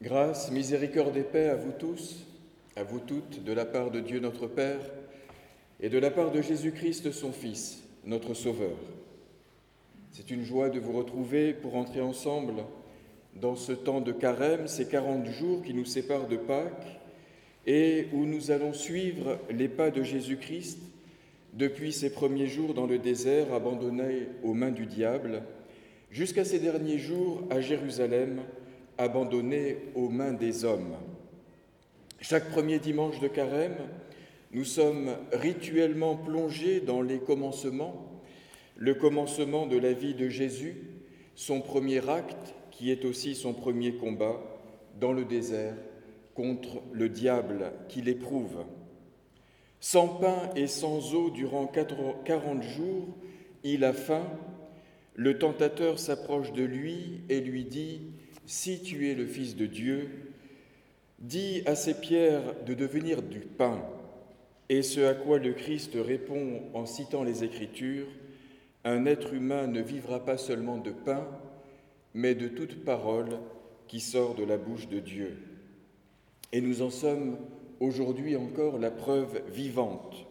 Grâce, miséricorde et paix à vous tous, à vous toutes, de la part de Dieu notre Père et de la part de Jésus-Christ son Fils, notre Sauveur. C'est une joie de vous retrouver pour entrer ensemble dans ce temps de carême, ces 40 jours qui nous séparent de Pâques et où nous allons suivre les pas de Jésus-Christ depuis ses premiers jours dans le désert abandonné aux mains du diable, jusqu'à ses derniers jours à Jérusalem, abandonné aux mains des hommes. Chaque premier dimanche de carême, nous sommes rituellement plongés dans les commencements, le commencement de la vie de Jésus, son premier acte qui est aussi son premier combat dans le désert contre le diable qui l'éprouve. Sans pain et sans eau durant quarante jours, il a faim. Le tentateur s'approche de lui et lui dit, Si tu es le Fils de Dieu, dis à ces pierres de devenir du pain. Et ce à quoi le Christ répond en citant les Écritures, Un être humain ne vivra pas seulement de pain, mais de toute parole qui sort de la bouche de Dieu. Et nous en sommes aujourd'hui encore la preuve vivante.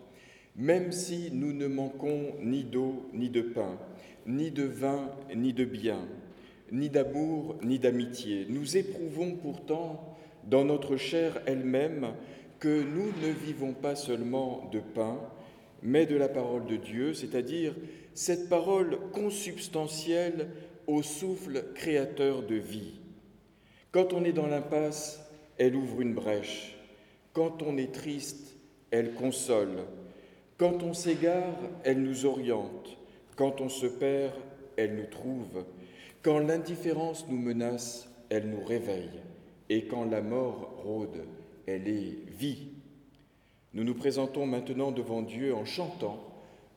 Même si nous ne manquons ni d'eau, ni de pain, ni de vin, ni de bien, ni d'amour, ni d'amitié, nous éprouvons pourtant dans notre chair elle-même que nous ne vivons pas seulement de pain, mais de la parole de Dieu, c'est-à-dire cette parole consubstantielle au souffle créateur de vie. Quand on est dans l'impasse, elle ouvre une brèche. Quand on est triste, elle console. Quand on s'égare, elle nous oriente. Quand on se perd, elle nous trouve. Quand l'indifférence nous menace, elle nous réveille. Et quand la mort rôde, elle est vie. Nous nous présentons maintenant devant Dieu en chantant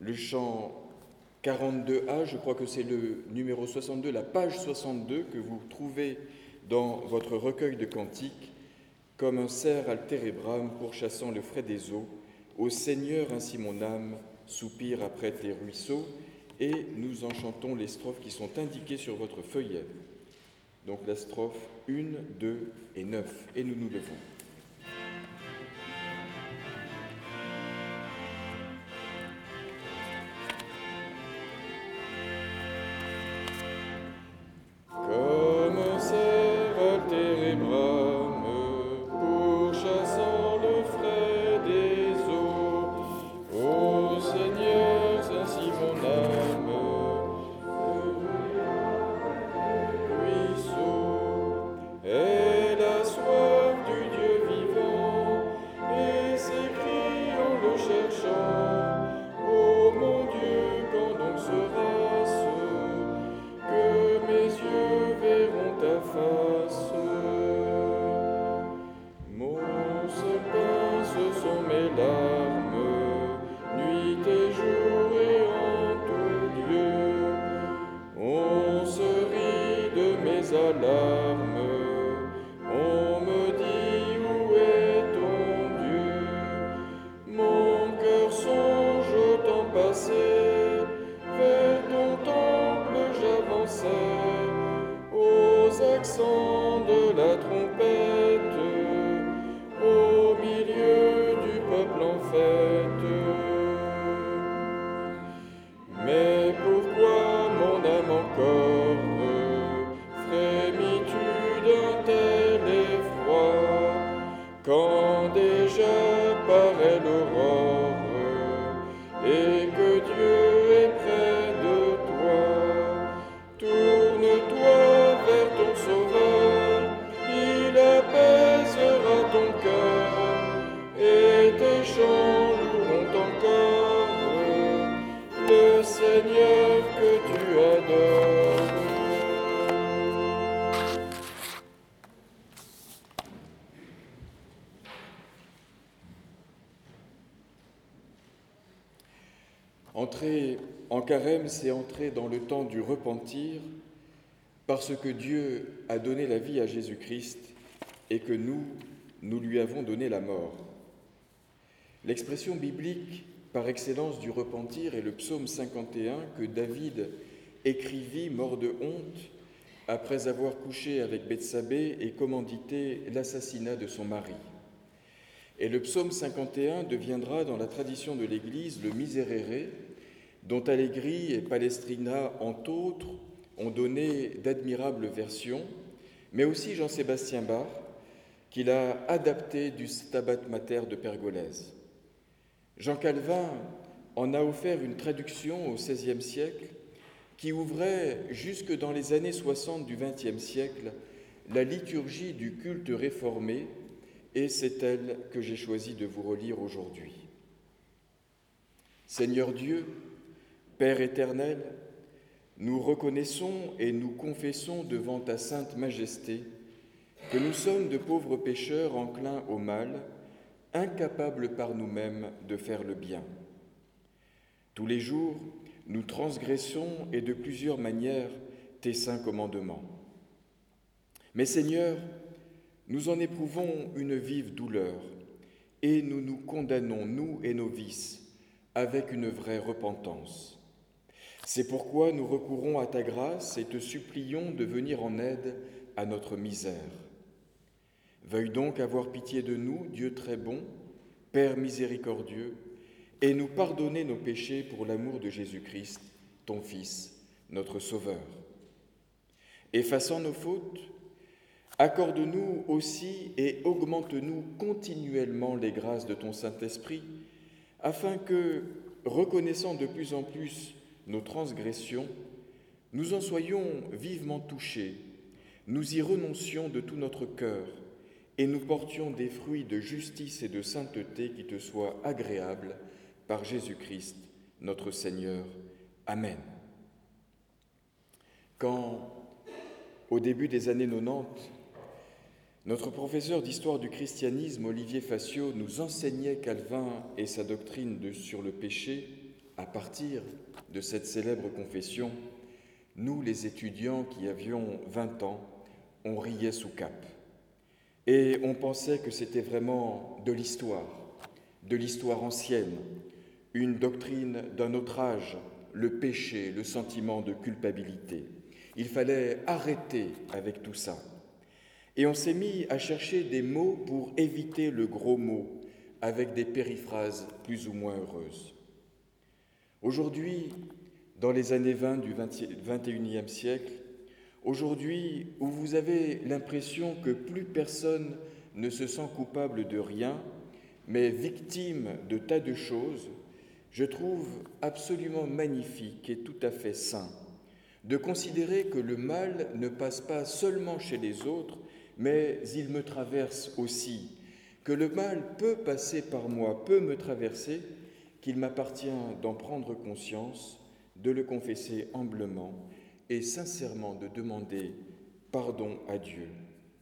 le chant 42A, je crois que c'est le numéro 62, la page 62 que vous trouvez dans votre recueil de cantiques comme un cerf altérébram pourchassant le frais des eaux. Ô Seigneur, ainsi mon âme soupire après tes ruisseaux. Et nous en chantons les strophes qui sont indiquées sur votre feuillet. Donc la strophe 1, 2 et 9. Et nous nous levons. Entrer c'est entrer dans le temps du repentir, parce que Dieu a donné la vie à Jésus-Christ et que nous, nous lui avons donné la mort. L'expression biblique par excellence du repentir est le psaume 51 que David écrivit, mort de honte, après avoir couché avec Bethsabée et commandité l'assassinat de son mari. Et le psaume 51 deviendra dans la tradition de l'Église le Miserere, dont Allegri et Palestrina, entre autres, ont donné d'admirables versions, mais aussi Jean-Sébastien Bach, qu'il a adapté du Stabat Mater de Pergolèse. Jean Calvin en a offert une traduction au XVIe siècle qui ouvrait jusque dans les années 60 du XXe siècle la liturgie du culte réformé, et c'est elle que j'ai choisi de vous relire aujourd'hui. Seigneur Dieu, Père éternel, nous reconnaissons et nous confessons devant ta sainte majesté que nous sommes de pauvres pécheurs enclins au mal, incapables par nous-mêmes de faire le bien. Tous les jours, nous transgressons et de plusieurs manières tes saints commandements. Mais Seigneur, nous en éprouvons une vive douleur et nous nous condamnons, nous et nos vices, avec une vraie repentance. C'est pourquoi nous recourons à ta grâce et te supplions de venir en aide à notre misère. Veuille donc avoir pitié de nous, Dieu très bon, Père miséricordieux, et nous pardonner nos péchés pour l'amour de Jésus-Christ, ton Fils, notre Sauveur. Effaçant nos fautes, accorde-nous aussi et augmente-nous continuellement les grâces de ton Saint-Esprit, afin que, reconnaissant de plus en plus nos transgressions, nous en soyons vivement touchés, nous y renoncions de tout notre cœur, et nous portions des fruits de justice et de sainteté qui te soient agréables par Jésus-Christ, notre Seigneur. Amen. Quand, au début des années 90, notre professeur d'histoire du christianisme, Olivier Facio, nous enseignait Calvin et sa doctrine sur le péché à partir de cette célèbre confession, nous, les étudiants qui avions 20 ans, on riait sous cap. Et on pensait que c'était vraiment de l'histoire, de l'histoire ancienne, une doctrine d'un autre âge, le péché, le sentiment de culpabilité. Il fallait arrêter avec tout ça. Et on s'est mis à chercher des mots pour éviter le gros mot, avec des périphrases plus ou moins heureuses. Aujourd'hui, dans les années 20 du 21e siècle, aujourd'hui où vous avez l'impression que plus personne ne se sent coupable de rien, mais victime de tas de choses, je trouve absolument magnifique et tout à fait sain de considérer que le mal ne passe pas seulement chez les autres, mais il me traverse aussi, que le mal peut passer par moi, peut me traverser, qu'il m'appartient d'en prendre conscience, de le confesser humblement et sincèrement de demander pardon à Dieu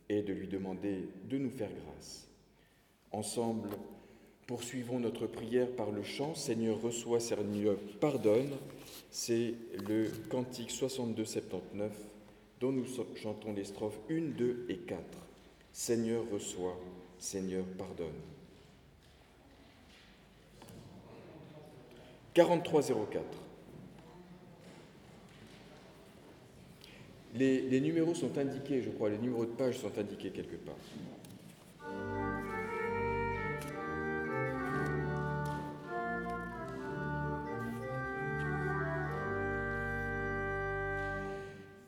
et de lui demander de nous faire grâce. Ensemble, Poursuivons notre prière par le chant Seigneur reçoit, Seigneur pardonne. C'est le cantique 62-79 dont nous chantons les strophes 1, 2 et 4. Seigneur reçoit, Seigneur pardonne. 4304. Les, les numéros sont indiqués, je crois, les numéros de page sont indiqués quelque part.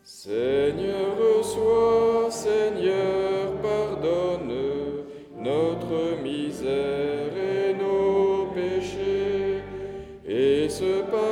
Seigneur, reçois, Seigneur, pardonne notre misère ce pardon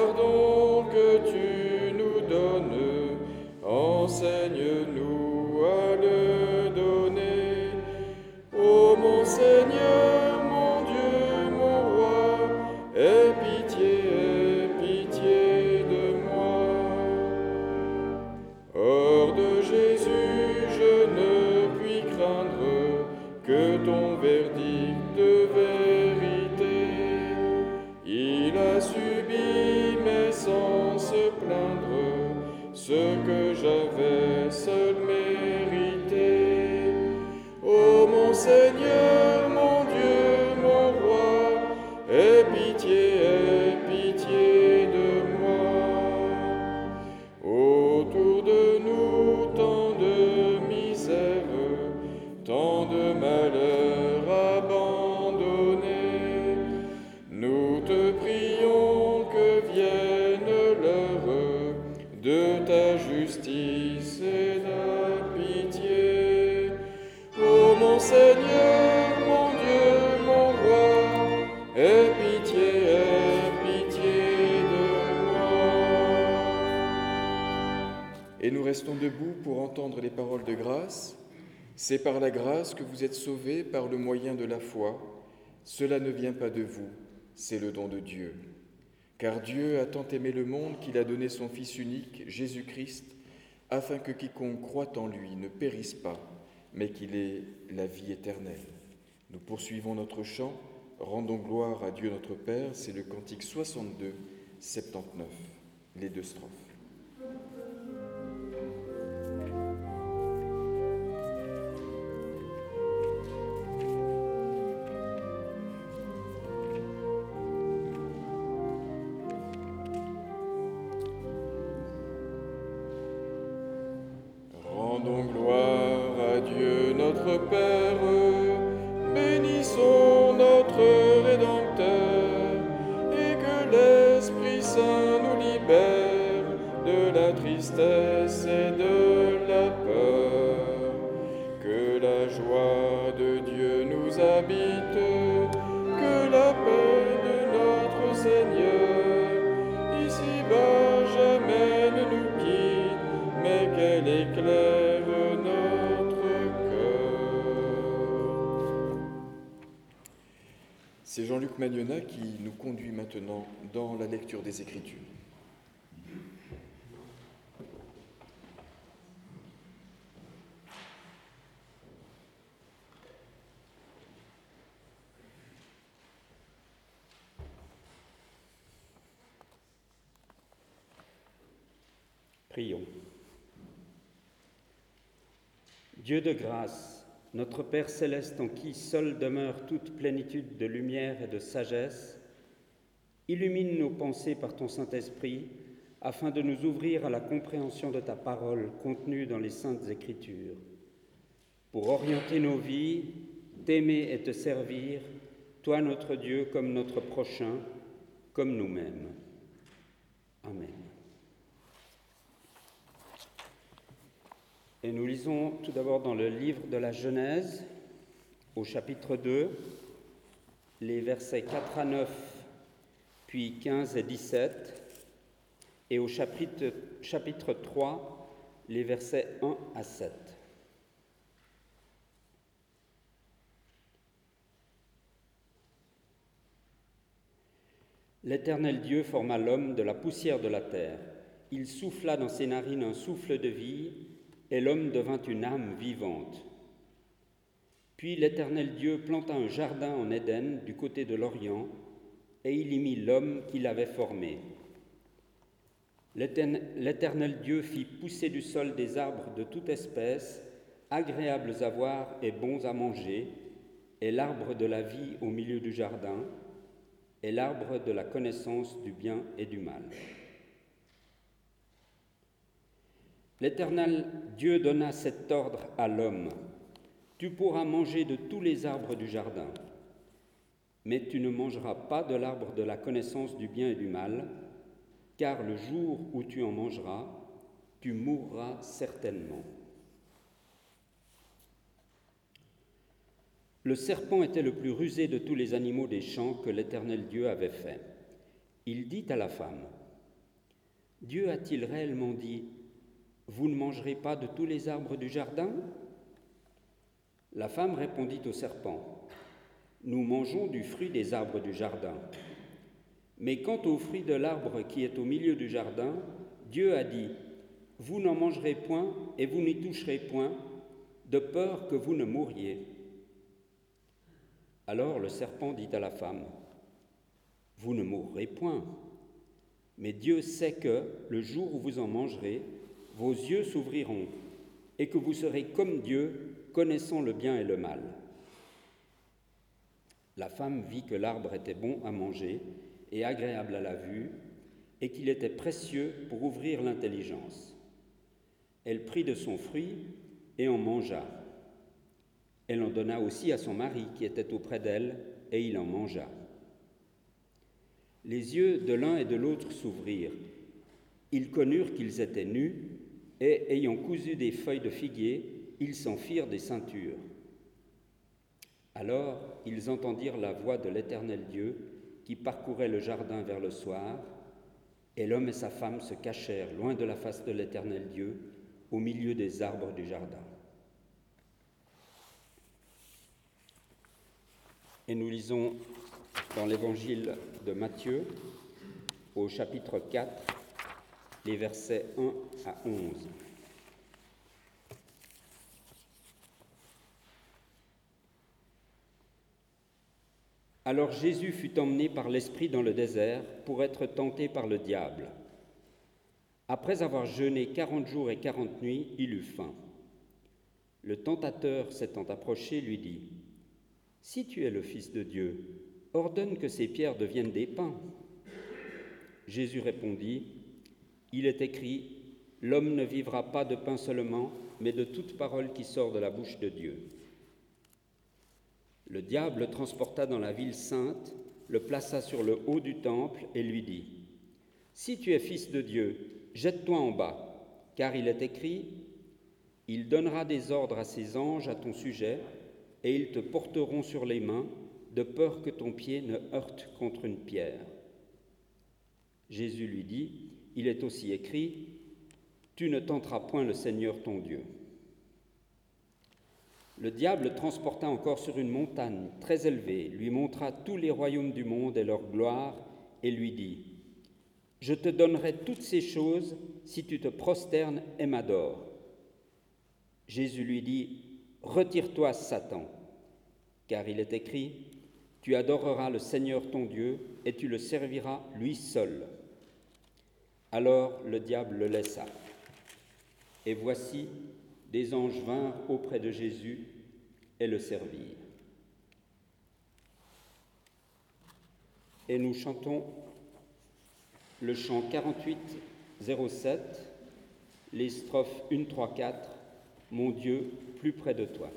Seigneur, mon Dieu, mon roi, aie pitié, aie pitié de moi. Et nous restons debout pour entendre les paroles de grâce. C'est par la grâce que vous êtes sauvés par le moyen de la foi. Cela ne vient pas de vous, c'est le don de Dieu. Car Dieu a tant aimé le monde qu'il a donné son Fils unique, Jésus-Christ, afin que quiconque croit en lui ne périsse pas, mais qu'il ait la vie éternelle. Nous poursuivons notre chant. Rendons gloire à Dieu notre Père. C'est le cantique 62, 79, les deux strophes. Qui nous conduit maintenant dans la lecture des Écritures. Prions. Dieu de grâce, notre Père céleste en qui seul demeure toute plénitude de lumière et de sagesse, illumine nos pensées par ton Saint-Esprit afin de nous ouvrir à la compréhension de ta parole contenue dans les saintes Écritures, pour orienter nos vies, t'aimer et te servir, toi notre Dieu comme notre prochain, comme nous-mêmes. Amen. Et nous lisons tout d'abord dans le livre de la Genèse, au chapitre 2, les versets 4 à 9, puis 15 et 17, et au chapitre, chapitre 3, les versets 1 à 7. L'Éternel Dieu forma l'homme de la poussière de la terre. Il souffla dans ses narines un souffle de vie et l'homme devint une âme vivante. Puis l'Éternel Dieu planta un jardin en Éden du côté de l'Orient, et il y mit l'homme qu'il avait formé. L'Éternel Dieu fit pousser du sol des arbres de toute espèce, agréables à voir et bons à manger, et l'arbre de la vie au milieu du jardin, et l'arbre de la connaissance du bien et du mal. L'Éternel Dieu donna cet ordre à l'homme. Tu pourras manger de tous les arbres du jardin, mais tu ne mangeras pas de l'arbre de la connaissance du bien et du mal, car le jour où tu en mangeras, tu mourras certainement. Le serpent était le plus rusé de tous les animaux des champs que l'Éternel Dieu avait fait. Il dit à la femme, Dieu a-t-il réellement dit, vous ne mangerez pas de tous les arbres du jardin? La femme répondit au serpent, Nous mangeons du fruit des arbres du jardin. Mais quant au fruit de l'arbre qui est au milieu du jardin, Dieu a dit, Vous n'en mangerez point et vous n'y toucherez point, de peur que vous ne mouriez. Alors le serpent dit à la femme, Vous ne mourrez point, mais Dieu sait que, le jour où vous en mangerez, vos yeux s'ouvriront et que vous serez comme Dieu, connaissant le bien et le mal. La femme vit que l'arbre était bon à manger et agréable à la vue, et qu'il était précieux pour ouvrir l'intelligence. Elle prit de son fruit et en mangea. Elle en donna aussi à son mari qui était auprès d'elle, et il en mangea. Les yeux de l'un et de l'autre s'ouvrirent. Ils connurent qu'ils étaient nus, et ayant cousu des feuilles de figuier, ils s'en firent des ceintures. Alors ils entendirent la voix de l'Éternel Dieu qui parcouraient le jardin vers le soir, et l'homme et sa femme se cachèrent loin de la face de l'Éternel Dieu, au milieu des arbres du jardin. Et nous lisons dans l'évangile de Matthieu, au chapitre 4, les versets 1 à 11. Alors Jésus fut emmené par l'Esprit dans le désert pour être tenté par le diable. Après avoir jeûné quarante jours et quarante nuits, il eut faim. Le tentateur s'étant approché lui dit, Si tu es le Fils de Dieu, ordonne que ces pierres deviennent des pains. Jésus répondit, Il est écrit, L'homme ne vivra pas de pain seulement, mais de toute parole qui sort de la bouche de Dieu. Le diable le transporta dans la ville sainte, le plaça sur le haut du temple et lui dit, Si tu es fils de Dieu, jette-toi en bas, car il est écrit, Il donnera des ordres à ses anges à ton sujet, et ils te porteront sur les mains, de peur que ton pied ne heurte contre une pierre. Jésus lui dit, Il est aussi écrit, Tu ne tenteras point le Seigneur ton Dieu. Le diable transporta encore sur une montagne très élevée, lui montra tous les royaumes du monde et leur gloire, et lui dit, Je te donnerai toutes ces choses si tu te prosternes et m'adores. Jésus lui dit, Retire-toi, Satan, car il est écrit, Tu adoreras le Seigneur ton Dieu, et tu le serviras lui seul. Alors le diable le laissa. Et voici, des anges vinrent auprès de Jésus et le servirent. Et nous chantons le chant 48-07, les strophes 1, 3, 4, Mon Dieu, plus près de toi.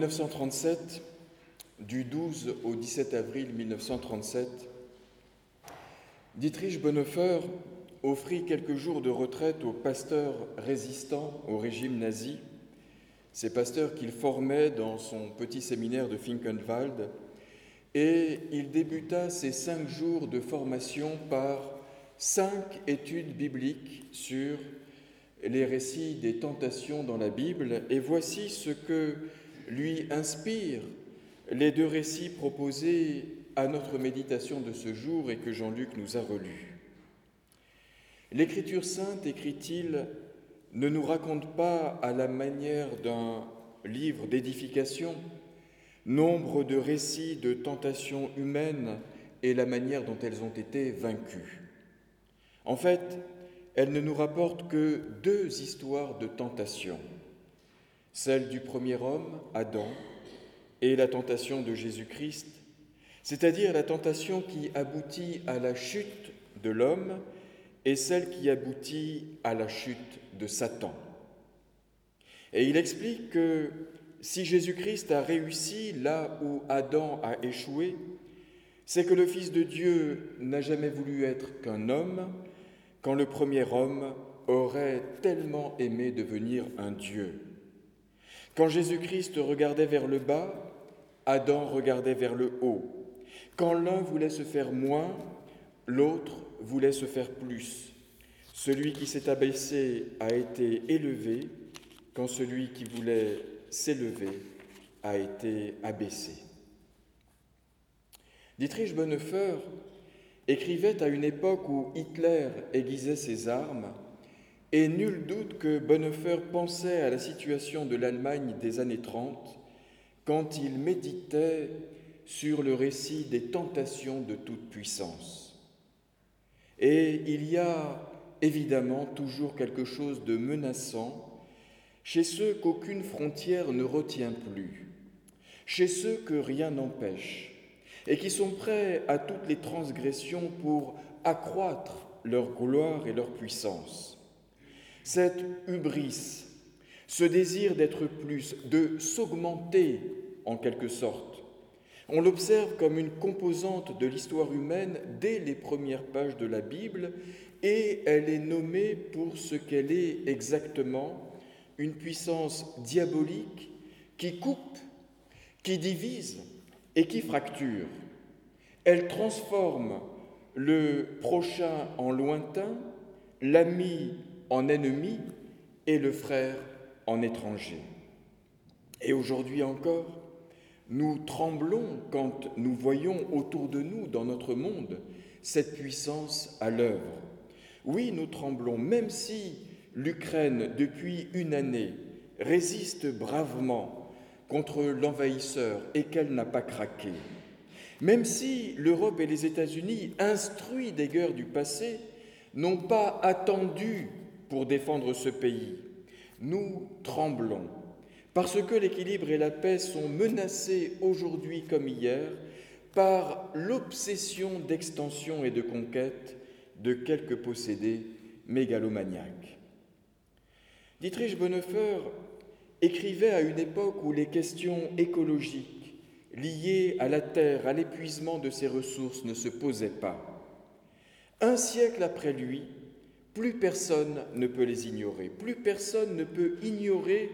1937, du 12 au 17 avril 1937, Dietrich Bonhoeffer offrit quelques jours de retraite aux pasteurs résistants au régime nazi, ces pasteurs qu'il formait dans son petit séminaire de Finkenwald, et il débuta ces cinq jours de formation par cinq études bibliques sur les récits des tentations dans la Bible, et voici ce que lui inspirent les deux récits proposés à notre méditation de ce jour et que Jean-Luc nous a relus. L'Écriture sainte, écrit-il, ne nous raconte pas à la manière d'un livre d'édification nombre de récits de tentations humaines et la manière dont elles ont été vaincues. En fait, elle ne nous rapporte que deux histoires de tentation, celle du premier homme, Adam, et la tentation de Jésus-Christ, c'est-à-dire la tentation qui aboutit à la chute de l'homme et celle qui aboutit à la chute de Satan. Et il explique que si Jésus-Christ a réussi là où Adam a échoué, c'est que le Fils de Dieu n'a jamais voulu être qu'un homme, quand le premier homme aurait tellement aimé devenir un Dieu. Quand Jésus-Christ regardait vers le bas, Adam regardait vers le haut. Quand l'un voulait se faire moins, l'autre voulait se faire plus. Celui qui s'est abaissé a été élevé, quand celui qui voulait s'élever a été abaissé. Dietrich Bonhoeffer écrivait à une époque où Hitler aiguisait ses armes, et nul doute que Bonhoeffer pensait à la situation de l'Allemagne des années 30 quand il méditait sur le récit des tentations de toute puissance. Et il y a évidemment toujours quelque chose de menaçant chez ceux qu'aucune frontière ne retient plus, chez ceux que rien n'empêche, et qui sont prêts à toutes les transgressions pour accroître leur gloire et leur puissance. Cette hubris, ce désir d'être plus, de s'augmenter en quelque sorte, on l'observe comme une composante de l'histoire humaine dès les premières pages de la Bible et elle est nommée pour ce qu'elle est exactement, une puissance diabolique qui coupe, qui divise et qui fracture. Elle transforme le prochain en lointain, l'ami en ennemi et le frère en étranger. Et aujourd'hui encore, nous tremblons quand nous voyons autour de nous, dans notre monde, cette puissance à l'œuvre. Oui, nous tremblons, même si l'Ukraine, depuis une année, résiste bravement contre l'envahisseur et qu'elle n'a pas craqué. Même si l'Europe et les États-Unis, instruits des guerres du passé, n'ont pas attendu pour défendre ce pays, nous tremblons parce que l'équilibre et la paix sont menacés aujourd'hui comme hier par l'obsession d'extension et de conquête de quelques possédés mégalomaniaques. Dietrich Bonhoeffer écrivait à une époque où les questions écologiques liées à la terre, à l'épuisement de ses ressources ne se posaient pas. Un siècle après lui, plus personne ne peut les ignorer, plus personne ne peut ignorer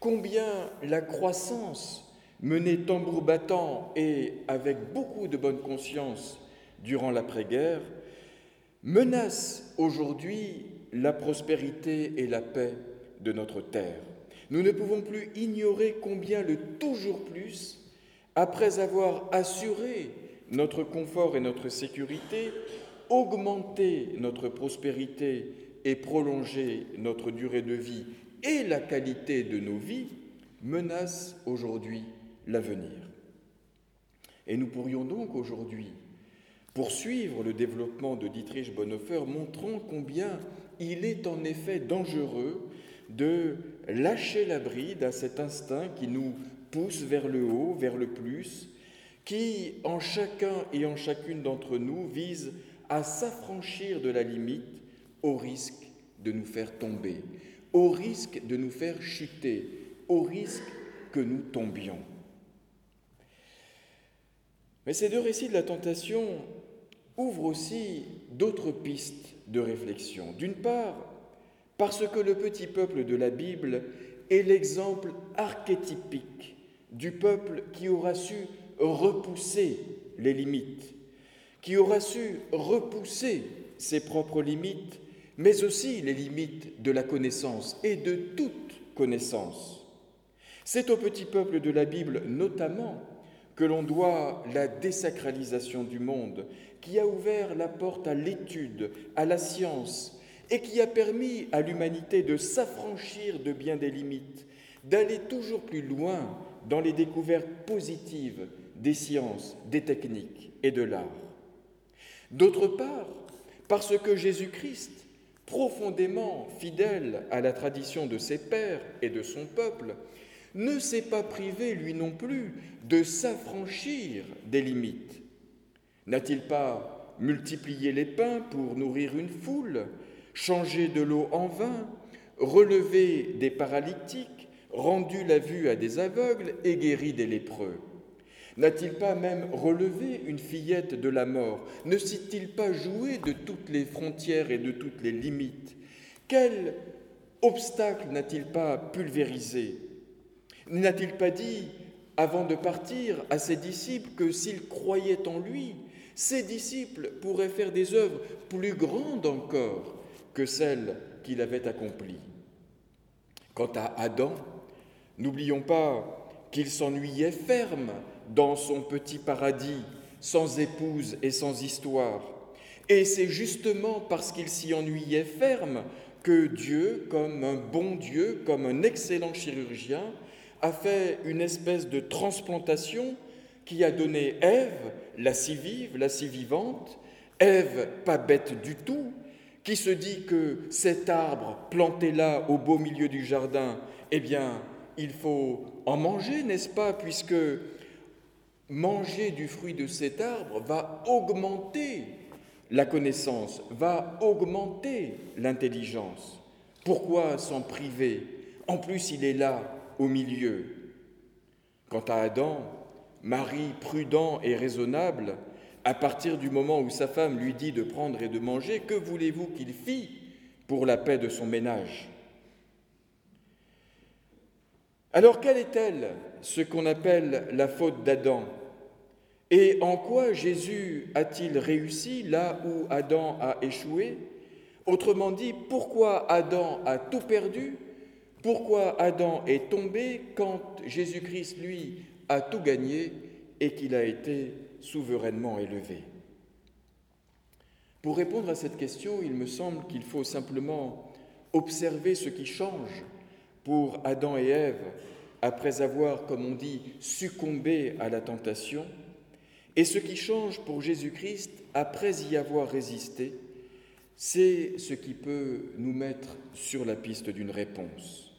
combien la croissance menée tambour battant et avec beaucoup de bonne conscience durant l'après-guerre menace aujourd'hui la prospérité et la paix de notre terre. Nous ne pouvons plus ignorer combien le toujours plus, après avoir assuré notre confort et notre sécurité, augmenté notre prospérité et prolongé notre durée de vie et la qualité de nos vies menace aujourd'hui l'avenir. Et nous pourrions donc aujourd'hui poursuivre le développement de Dietrich Bonhoeffer, montrant combien il est en effet dangereux de lâcher la bride à cet instinct qui nous pousse vers le haut, vers le plus, qui en chacun et en chacune d'entre nous vise à s'affranchir de la limite au risque de nous faire tomber, au risque de nous faire chuter, au risque que nous tombions. Mais ces deux récits de la tentation ouvre aussi d'autres pistes de réflexion. D'une part, parce que le petit peuple de la Bible est l'exemple archétypique du peuple qui aura su repousser les limites, qui aura su repousser ses propres limites, mais aussi les limites de la connaissance et de toute connaissance. C'est au petit peuple de la Bible notamment que l'on doit la désacralisation du monde, qui a ouvert la porte à l'étude, à la science, et qui a permis à l'humanité de s'affranchir de bien des limites, d'aller toujours plus loin dans les découvertes positives des sciences, des techniques et de l'art. D'autre part, parce que Jésus-Christ, profondément fidèle à la tradition de ses pères et de son peuple, ne s'est pas privé, lui non plus, de s'affranchir des limites. N'a-t-il pas multiplié les pains pour nourrir une foule, changé de l'eau en vin, relevé des paralytiques, rendu la vue à des aveugles et guéri des lépreux? N'a-t-il pas même relevé une fillette de la mort Ne s'est-il pas joué de toutes les frontières et de toutes les limites? Quel obstacle n'a-t-il pas pulvérisé? N'a-t-il pas dit, avant de partir, à ses disciples que s'ils croyaient en lui, ses disciples pourraient faire des œuvres plus grandes encore que celles qu'il avait accomplies? Quant à Adam, n'oublions pas qu'il s'ennuyait ferme dans son petit paradis, sans épouse et sans histoire. Et c'est justement parce qu'il s'y ennuyait ferme que Dieu, comme un bon Dieu, comme un excellent chirurgien, a fait une espèce de transplantation qui a donné Ève, la si vive, la si vivante, Ève pas bête du tout, qui se dit que cet arbre planté là au beau milieu du jardin, eh bien, il faut en manger, n'est-ce pas, puisque manger du fruit de cet arbre va augmenter la connaissance, va augmenter l'intelligence. Pourquoi s'en priver? En plus, il est là, au milieu. Quant à Adam, mari prudent et raisonnable, à partir du moment où sa femme lui dit de prendre et de manger, que voulez-vous qu'il fît pour la paix de son ménage? Alors quelle est-elle, ce qu'on appelle la faute d'Adam? Et en quoi Jésus a-t-il réussi là où Adam a échoué? Autrement dit, pourquoi Adam a tout perdu? Pourquoi Adam est tombé quand Jésus-Christ, lui, a tout gagné et qu'il a été souverainement élevé? Pour répondre à cette question, il me semble qu'il faut simplement observer ce qui change pour Adam et Ève après avoir, comme on dit, succombé à la tentation, et ce qui change pour Jésus-Christ après y avoir résisté, c'est ce qui peut nous mettre sur la piste d'une réponse.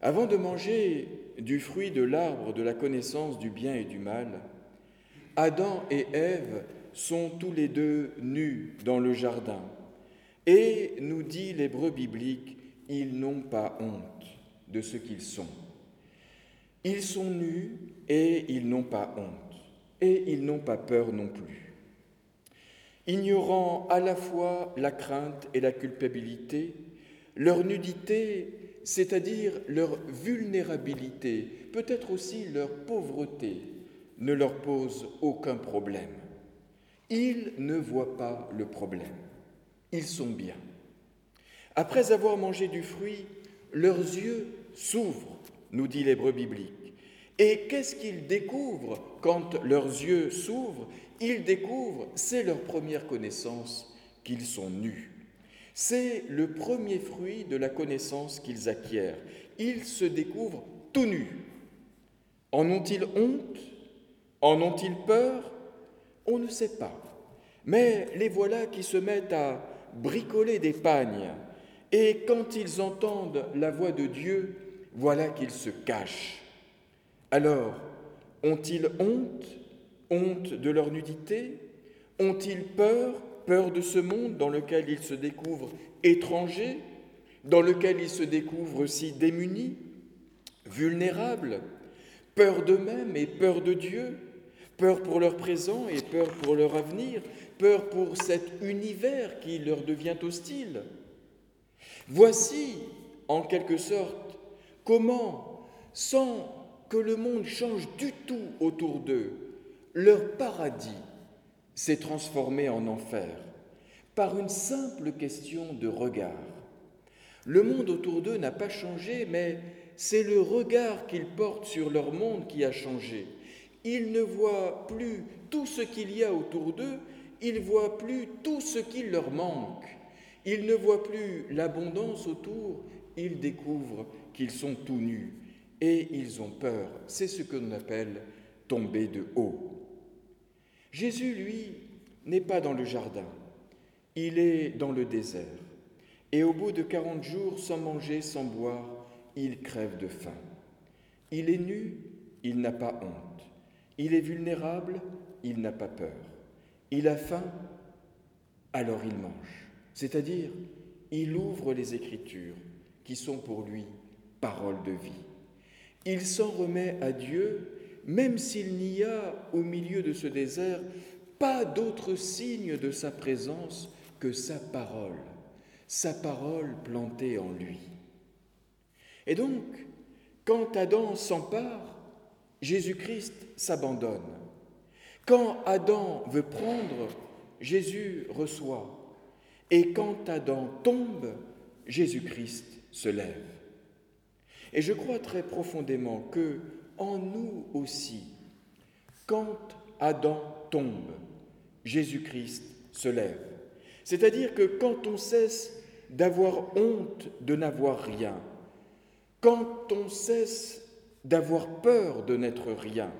Avant de manger du fruit de l'arbre de la connaissance du bien et du mal, Adam et Ève sont tous les deux nus dans le jardin. Et, nous dit l'hébreu biblique, ils n'ont pas honte de ce qu'ils sont. Ils sont nus et ils n'ont pas honte. Et ils n'ont pas peur non plus. Ignorant à la fois la crainte et la culpabilité, leur nudité c'est-à-dire leur vulnérabilité, peut-être aussi leur pauvreté, ne leur pose aucun problème. Ils ne voient pas le problème. Ils sont bien. Après avoir mangé du fruit, leurs yeux s'ouvrent, nous dit l'hébreu biblique. Et qu'est-ce qu'ils découvrent quand leurs yeux s'ouvrent? Ils découvrent, c'est leur première connaissance, qu'ils sont nus. C'est le premier fruit de la connaissance qu'ils acquièrent. Ils se découvrent tout nus. En ont-ils honte? En ont-ils peur? On ne sait pas. Mais les voilà qui se mettent à bricoler des pagnes. Et quand ils entendent la voix de Dieu, voilà qu'ils se cachent. Alors, ont-ils honte Honte de leur nudité? Ont-ils peur peur de ce monde dans lequel ils se découvrent étrangers, dans lequel ils se découvrent aussi démunis, vulnérables, peur d'eux-mêmes et peur de Dieu, Peur pour leur présent et peur pour leur avenir, peur pour cet univers qui leur devient hostile? Voici, en quelque sorte, comment, sans que le monde change du tout autour d'eux, leur paradis s'est transformé en enfer par une simple question de regard. Le monde autour d'eux n'a pas changé, mais c'est le regard qu'ils portent sur leur monde qui a changé. Ils ne voient plus tout ce qu'il y a autour d'eux, ils voient plus tout ce qui leur manque. Ils ne voient plus l'abondance autour, ils découvrent qu'ils sont tout nus et ils ont peur. C'est ce que appelle tomber de haut. Jésus, lui, n'est pas dans le jardin, il est dans le désert. Et au bout de quarante jours, sans manger, sans boire, il crève de faim. Il est nu, il n'a pas honte. Il est vulnérable, il n'a pas peur. Il a faim, alors il mange. C'est-à-dire, il ouvre les Écritures, qui sont pour lui paroles de vie. Il s'en remet à Dieu, même s'il n'y a au milieu de ce désert pas d'autre signe de sa présence que sa parole, sa parole plantée en lui. Et donc, quand Adam s'empare, Jésus-Christ s'abandonne. Quand Adam veut prendre, Jésus reçoit. Et quand Adam tombe, Jésus-Christ se lève. Et je crois très profondément que en nous aussi, quand Adam tombe, Jésus-Christ se lève. C'est-à-dire que quand on cesse d'avoir honte de n'avoir rien, quand on cesse d'avoir peur de n'être rien,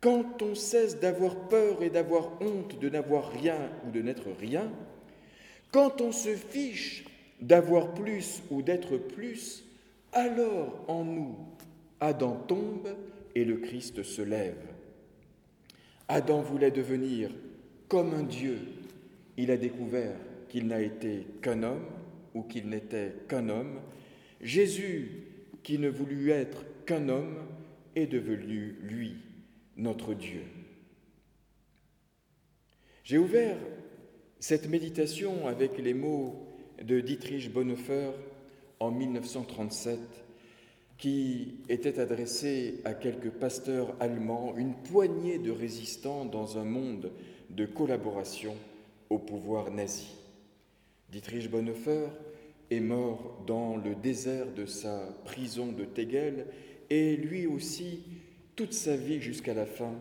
quand on cesse d'avoir peur et d'avoir honte de n'avoir rien ou de n'être rien, quand on se fiche d'avoir plus ou d'être plus, alors en nous, Adam tombe et le Christ se lève. Adam voulait devenir comme un Dieu. Il a découvert qu'il n'a été qu'un homme ou qu'il n'était qu'un homme. Jésus, qui ne voulut être qu'un homme, est devenu, lui, notre Dieu. J'ai ouvert cette méditation avec les mots de Dietrich Bonhoeffer en 1937 qui était adressé à quelques pasteurs allemands, une poignée de résistants dans un monde de collaboration au pouvoir nazi. Dietrich Bonhoeffer est mort dans le désert de sa prison de Tegel et lui aussi, toute sa vie jusqu'à la fin,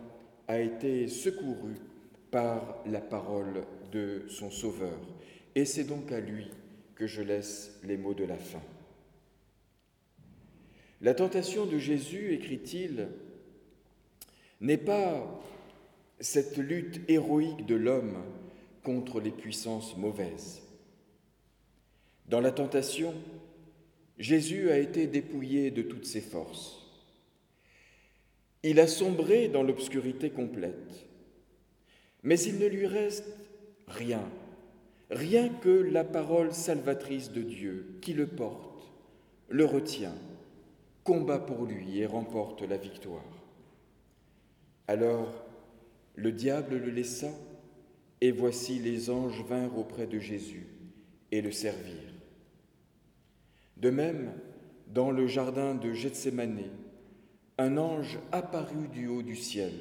a été secouru par la parole de son Sauveur. Et c'est donc à lui que je laisse les mots de la fin. La tentation de Jésus, écrit-il, n'est pas cette lutte héroïque de l'homme contre les puissances mauvaises. Dans la tentation, Jésus a été dépouillé de toutes ses forces. Il a sombré dans l'obscurité complète, mais il ne lui reste rien, rien que la parole salvatrice de Dieu qui le porte, le retient, combat pour lui et remporte la victoire. Alors le diable le laissa, et voici les anges vinrent auprès de Jésus et le servirent. De même, dans le jardin de Gethsemane, un ange apparut du haut du ciel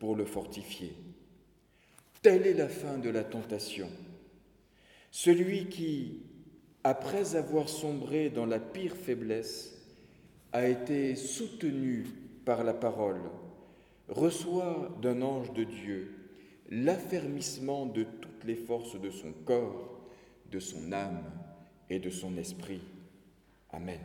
pour le fortifier. Telle est la fin de la tentation celui qui, après avoir sombré dans la pire faiblesse, a été soutenu par la parole, reçoit d'un ange de Dieu l'affermissement de toutes les forces de son corps, de son âme et de son esprit. Amen.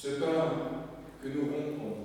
Ce pain que nous rompons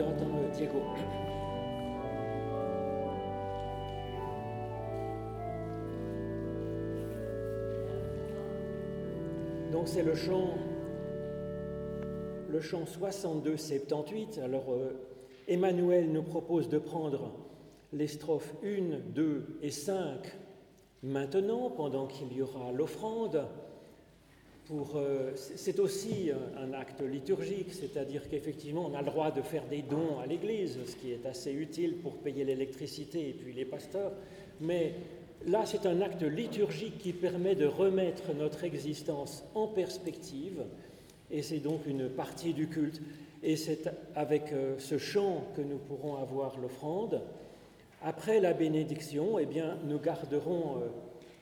Euh. Donc c'est le chant, le chant 62-78. Alors euh, Emmanuel nous propose de prendre les strophes 1, 2 et 5 maintenant, pendant qu'il y aura l'offrande. Euh, c'est aussi un, acte liturgique, c'est-à-dire qu'effectivement, on a le droit de faire des dons à l'Église, ce qui est assez utile pour payer l'électricité et puis les pasteurs. Mais là, c'est un acte liturgique qui permet de remettre notre existence en perspective, et c'est donc une partie du culte. Et c'est avec euh, ce chant que nous pourrons avoir l'offrande. Après la bénédiction, eh bien, nous garderons euh,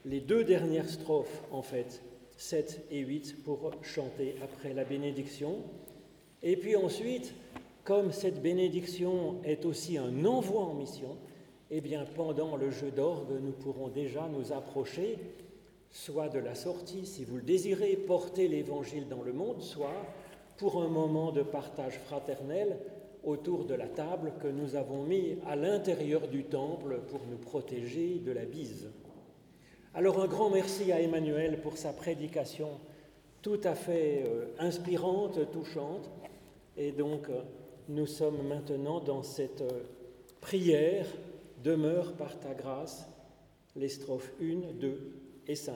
les deux dernières strophes, en fait, 7 et 8, pour chanter après la bénédiction. Et puis ensuite, comme cette bénédiction est aussi un envoi en mission, eh bien, pendant le jeu d'orgue, nous pourrons déjà nous approcher, soit de la sortie, si vous le désirez, porter l'Évangile dans le monde, soit pour un moment de partage fraternel autour de la table que nous avons mis à l'intérieur du temple pour nous protéger de la bise. Alors un grand merci à Emmanuel pour sa prédication tout à fait euh, inspirante, touchante. Et donc euh, nous sommes maintenant dans cette euh, prière, demeure par ta grâce, les strophes 1, 2 et 5.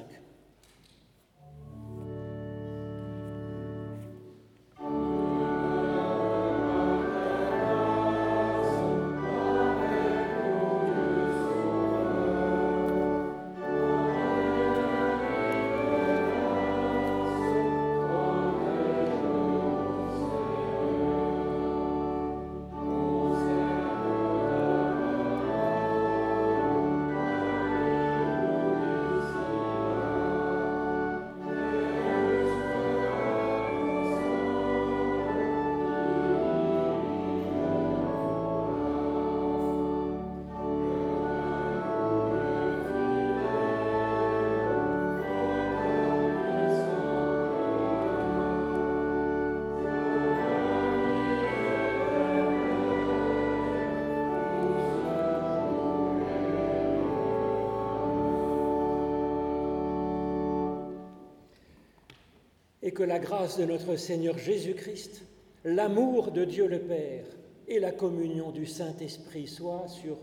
Que la grâce de notre Seigneur Jésus-Christ, l'amour de Dieu le Père et la communion du Saint-Esprit soient sur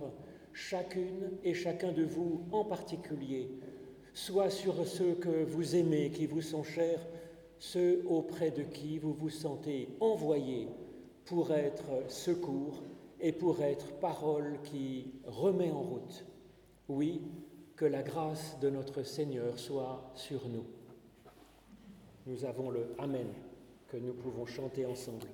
chacune et chacun de vous en particulier, soit sur ceux que vous aimez, qui vous sont chers, ceux auprès de qui vous vous sentez envoyés pour être secours et pour être parole qui remet en route. Oui, que la grâce de notre Seigneur soit sur nous nous avons le Amen que nous pouvons chanter ensemble.